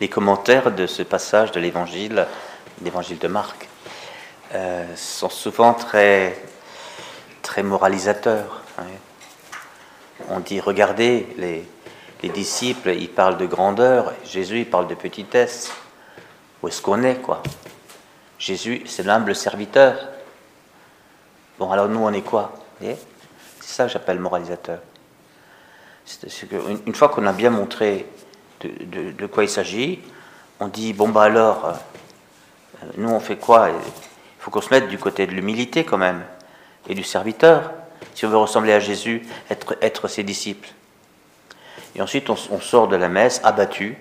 les commentaires de ce passage de l'évangile, l'évangile de Marc, euh, sont souvent très, très moralisateurs. hein. On dit, regardez, les, les disciples, ils parlent de grandeur, Jésus, il parle de petitesse. Où est-ce qu'on est, quoi? Jésus, c'est l'humble serviteur. Bon, alors nous, on est quoi? C'est ça que j'appelle moralisateur. Une, une fois qu'on a bien montré de, quoi il s'agit, on dit, bon, bah alors, euh, nous, on fait quoi? Il faut qu'on se mette du côté de l'humilité, quand même, et du serviteur, si on veut ressembler à Jésus, être, ses disciples. Et ensuite, on, sort de la messe abattu,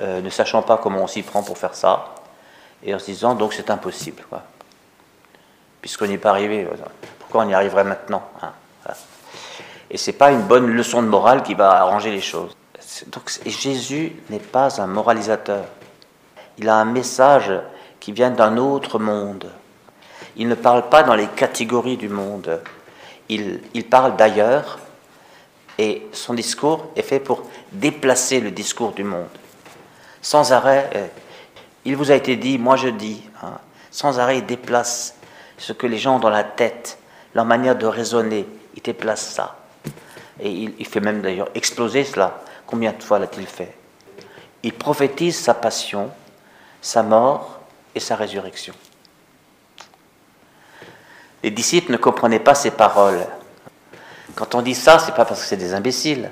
euh, ne sachant pas comment on s'y prend pour faire ça, et en se disant, donc c'est impossible. Puisqu'on n'y est pas arrivé, pourquoi on y arriverait maintenant hein. Et c'est pas une bonne leçon de morale qui va arranger les choses. Donc, Jésus n'est pas un moralisateur. Il a un message qui vient d'un autre monde. Il ne parle pas dans les catégories du monde. Il, parle d'ailleurs et son discours est fait pour déplacer le discours du monde. Sans arrêt, euh, il vous a été dit, moi je dis. hein. sans arrêt, il déplace ce que les gens ont dans la tête, leur manière de raisonner. Il déplace ça. Et il fait même d'ailleurs exploser cela. Combien de fois l'a-t-il fait Il prophétise sa passion, sa mort et sa résurrection. Les disciples ne comprenaient pas ces paroles. Quand on dit ça, c'est pas parce que c'est des imbéciles,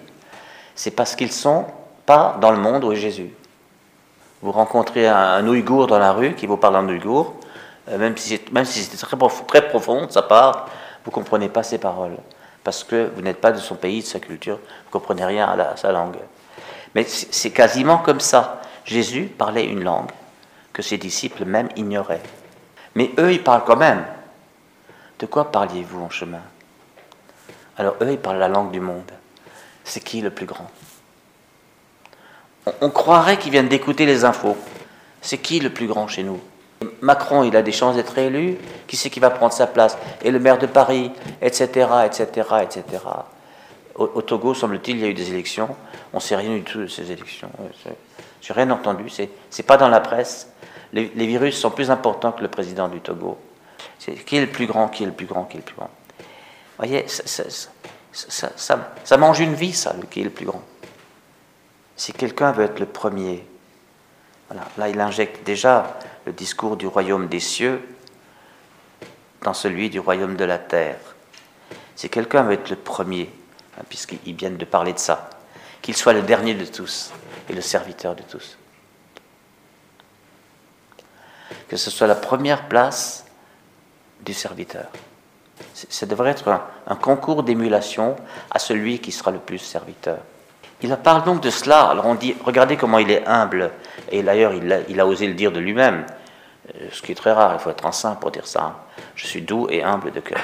c'est parce qu'ils sont pas dans le monde où est Jésus. Vous rencontrez un, Ouïghour dans la rue qui vous parle en Ouïghour, euh, même si c'est très, très profond de sa part, vous comprenez pas ses paroles parce que vous n'êtes pas de son pays, de sa culture, vous comprenez rien à, sa langue. Mais c'est quasiment comme ça. Jésus parlait une langue que ses disciples même ignoraient. Mais eux, ils parlent quand même. De quoi parliez-vous en chemin? Alors eux, ils parlent la langue du monde. C'est qui le plus grand? On croirait qu'ils viennent d'écouter les infos. C'est qui le plus grand chez nous? Macron, il a des chances d'être élu. Qui c'est qui va prendre sa place? Et le maire de Paris, etc., etc., etc. Au, Togo, semble-t-il, il y a eu des élections. On ne sait rien du tout de ces élections. Ouais, c'est- J'ai rien entendu. C'est c'est pas dans la presse. Les, virus sont plus importants que le président du Togo. Qui est le plus grand Qui est le plus grand Qui est le plus grand? Vous voyez, ça- ça mange une vie, ça, le qui est le plus grand. Si quelqu'un veut être le premier, voilà, là il injecte déjà le discours du royaume des cieux dans celui du royaume de la terre. Si quelqu'un veut être le premier, hein, puisqu'ils viennent de parler de ça, qu'il soit le dernier de tous et le serviteur de tous. Que ce soit la première place du serviteur. Ça devrait être un, concours d'émulation à celui qui sera le plus serviteur. Il parle donc de cela. Alors on dit, regardez comment il est humble. Et d'ailleurs, il, a- osé le dire de lui-même, ce qui est très rare. Il faut être un saint pour dire ça. hein. Je suis doux et humble de cœur.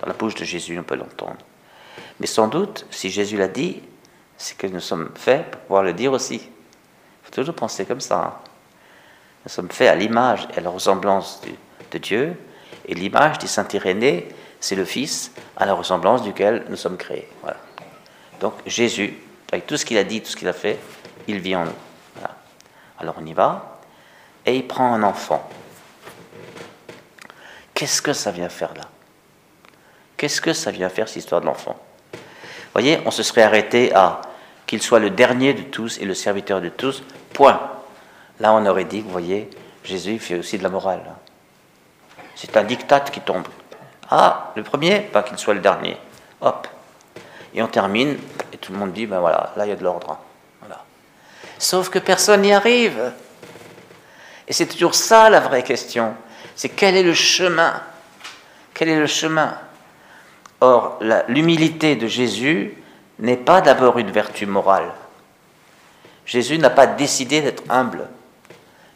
Dans la bouche de Jésus, on peut l'entendre. Mais sans doute, si Jésus l'a dit, c'est que nous sommes faits pour pouvoir le dire aussi. Il faut toujours penser comme ça. hein. Nous sommes faits à l'image et à la ressemblance de Dieu. Et l'image du Saint Irénée, c'est le Fils à la ressemblance duquel nous sommes créés. Voilà. Donc Jésus, avec tout ce qu'il a dit, tout ce qu'il a fait, il vit en nous. Alors on y va, et il prend un enfant. Qu'est-ce que ça vient faire là? Qu'est-ce que ça vient faire cette histoire de l'enfant? Vous voyez, on se serait arrêté à qu'il soit le dernier de tous et le serviteur de tous, point. Là, on aurait dit, vous voyez, Jésus fait aussi de la morale. hein. C'est un diktat qui tombe. Ah, le premier, pas qu'il soit le dernier. Hop. Et on termine, et tout le monde dit, ben voilà, là il y a de l'ordre. hein. Voilà. Sauf que personne n'y arrive. Et c'est toujours ça la vraie question. C'est quel est le chemin? Quel est le chemin? Or, l'humilité de Jésus n'est pas d'abord une vertu morale. Jésus n'a pas décidé d'être humble.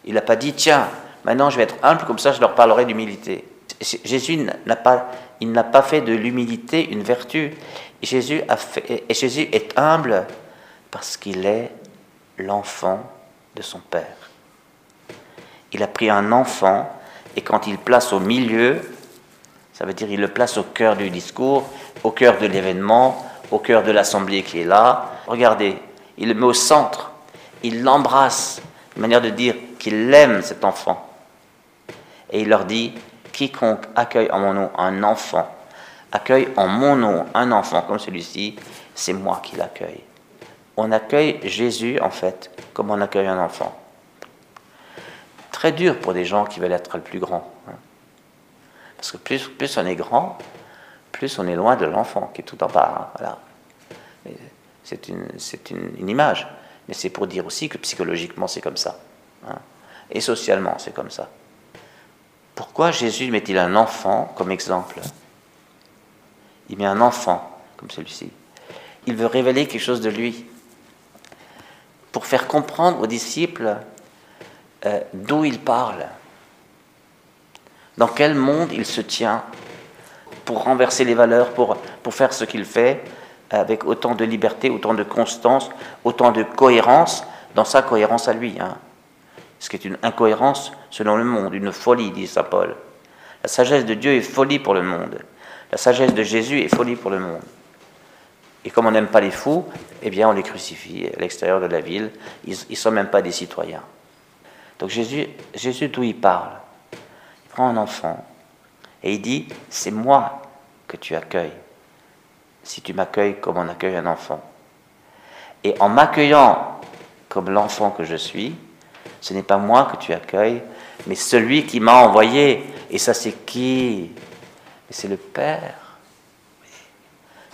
Il n'a pas dit, tiens, maintenant je vais être humble, comme ça je leur parlerai d'humilité. Jésus n'a pas, il n'a pas fait de l'humilité une vertu. Jésus, a fait, et Jésus est humble parce qu'il est l'enfant de son Père. Il a pris un enfant et quand il place au milieu, ça veut dire il le place au cœur du discours, au cœur de l'événement, au cœur de l'assemblée qui est là. Regardez, il le met au centre, il l'embrasse, une manière de dire qu'il aime cet enfant. Et il leur dit, quiconque accueille en mon nom un enfant, accueille en mon nom un enfant comme celui-ci, c'est moi qui l'accueille. On accueille Jésus, en fait, comme on accueille un enfant. Très dur pour des gens qui veulent être le plus grand. Hein. Parce que plus, on est grand, plus on est loin de l'enfant qui est tout en bas. Hein, voilà. C'est une, une, une, image, mais c'est pour dire aussi que psychologiquement c'est comme ça. Hein. Et socialement c'est comme ça. Pourquoi Jésus met-il un enfant comme exemple? Il met un enfant comme celui-ci. Il veut révéler quelque chose de lui pour faire comprendre aux disciples euh, d'où il parle, dans quel monde il se tient, pour renverser les valeurs, pour, pour faire ce qu'il fait, avec autant de liberté, autant de constance, autant de cohérence? Dans sa cohérence à lui. Hein. Ce qui est une incohérence selon le monde, une folie, dit Saint Paul. La sagesse de Dieu est folie pour le monde. La sagesse de Jésus est folie pour le monde. Et comme on n'aime pas les fous, eh bien on les crucifie à l'extérieur de la ville. Ils ne sont même pas des citoyens. Donc Jésus, Jésus d'où il parle? Il prend un enfant et il dit, c'est moi que tu accueilles, si tu m'accueilles comme on accueille un enfant. Et en m'accueillant comme l'enfant que je suis, ce n'est pas moi que tu accueilles, mais celui qui m'a envoyé. Et ça, c'est qui? C'est le Père.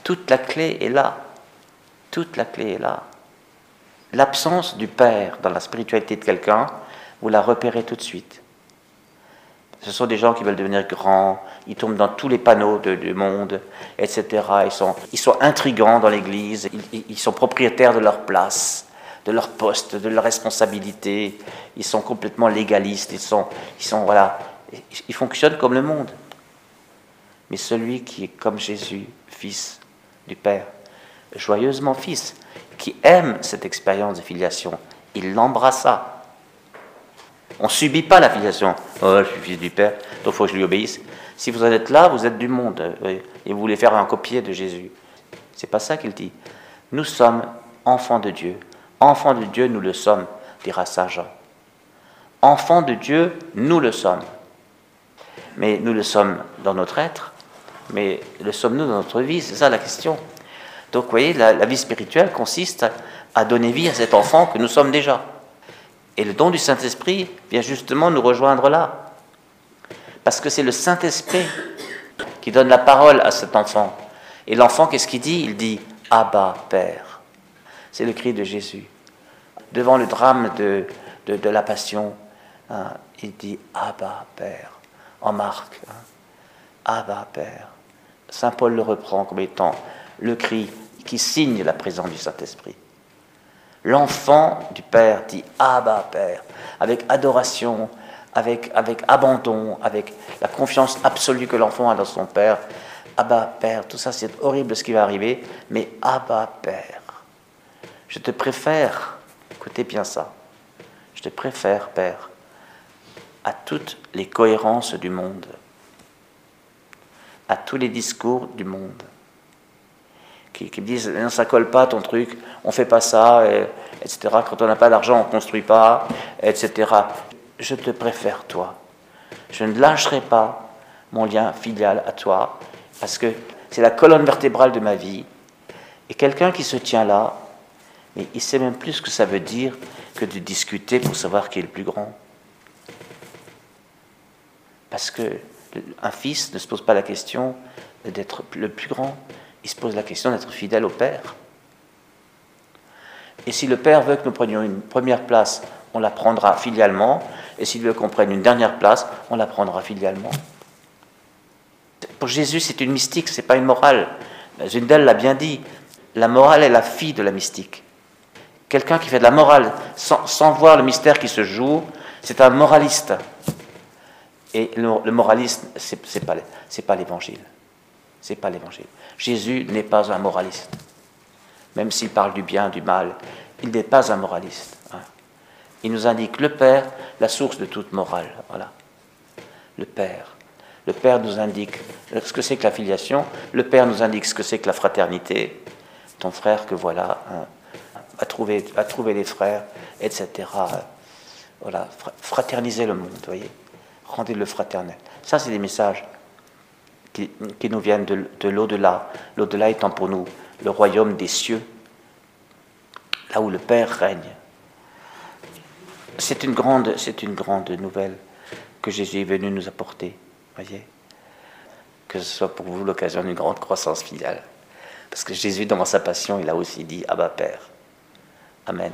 Toute la clé est là. Toute la clé est là. L'absence du Père dans la spiritualité de quelqu'un, vous la repérez tout de suite. Ce sont des gens qui veulent devenir grands, ils tombent dans tous les panneaux du monde, etc. Ils sont, ils intrigants dans l'Église, ils, ils, sont propriétaires de leur place, de leur poste, de leur responsabilité. Ils sont complètement légalistes, ils sont, ils sont voilà, ils fonctionnent comme le monde. Mais celui qui est comme Jésus, fils du Père, joyeusement fils, qui aime cette expérience de filiation, il l'embrassa on ne subit pas la filiation. Oh, je suis fils du Père, donc il faut que je lui obéisse. Si vous en êtes là, vous êtes du monde euh, et vous voulez faire un copier de Jésus. C'est pas ça qu'il dit. Nous sommes enfants de Dieu. Enfants de Dieu, nous le sommes, dira Saint Jean. Enfants de Dieu, nous le sommes. Mais nous le sommes dans notre être, mais le sommes-nous dans notre vie? C'est ça la question. Donc vous voyez, la vie spirituelle consiste à donner vie à cet enfant que nous sommes déjà. Et le don du Saint-Esprit vient justement nous rejoindre là. Parce que c'est le Saint-Esprit qui donne la parole à cet enfant. Et l'enfant, qu'est-ce qu'il dit? Il dit Abba, Père. C'est le cri de Jésus. Devant le drame de, de, la passion, hein, il dit Abba, Père. En Marc, hein, Abba, Père. Saint Paul le reprend comme étant le cri qui signe la présence du Saint-Esprit. L'enfant du Père dit Abba Père, avec adoration, avec, abandon, avec la confiance absolue que l'enfant a dans son Père. Abba Père, tout ça c'est horrible ce qui va arriver, mais Abba Père, je te préfère, écoutez bien ça, je te préfère Père à toutes les cohérences du monde, à tous les discours du monde qui, me disent non, ça colle pas ton truc, on fait pas ça, etc. Quand on n'a pas d'argent, on construit pas, etc. Je te préfère toi. Je ne lâcherai pas mon lien filial à toi parce que c'est la colonne vertébrale de ma vie. Et quelqu'un qui se tient là, mais il sait même plus ce que ça veut dire que de discuter pour savoir qui est le plus grand. Parce que un fils ne se pose pas la question d'être le plus grand, il se pose la question d'être fidèle au Père. Et si le Père veut que nous prenions une première place, on la prendra filialement. Et s'il veut qu'on prenne une dernière place, on la prendra filialement. Pour Jésus, c'est une mystique, c'est pas une morale. Zundel l'a bien dit. La morale est la fille de la mystique. Quelqu'un qui fait de la morale sans, voir le mystère qui se joue, c'est un moraliste. Et le, le moraliste, c'est n'est pas l'évangile. C'est pas l'évangile. Jésus n'est pas un moraliste. Même s'il parle du bien, du mal, il n'est pas un moraliste. Hein. Il nous indique le Père, la source de toute morale. Voilà. Le Père. Le Père nous indique ce que c'est que la filiation. Le Père nous indique ce que c'est que la fraternité. Ton frère que voilà, hein, va, trouver, les frères, etc. voilà, fraterniser le monde, voyez. Rendez-le fraternel. Ça, c'est des messages qui, nous viennent de, de l'au-delà. L'au-delà étant pour nous le royaume des cieux, là où le Père règne. C'est une grande, c'est une grande nouvelle que Jésus est venu nous apporter, voyez. Que ce soit pour vous l'occasion d'une grande croissance filiale. Parce que Jésus, dans sa passion, il a aussi dit Abba Père. Amen.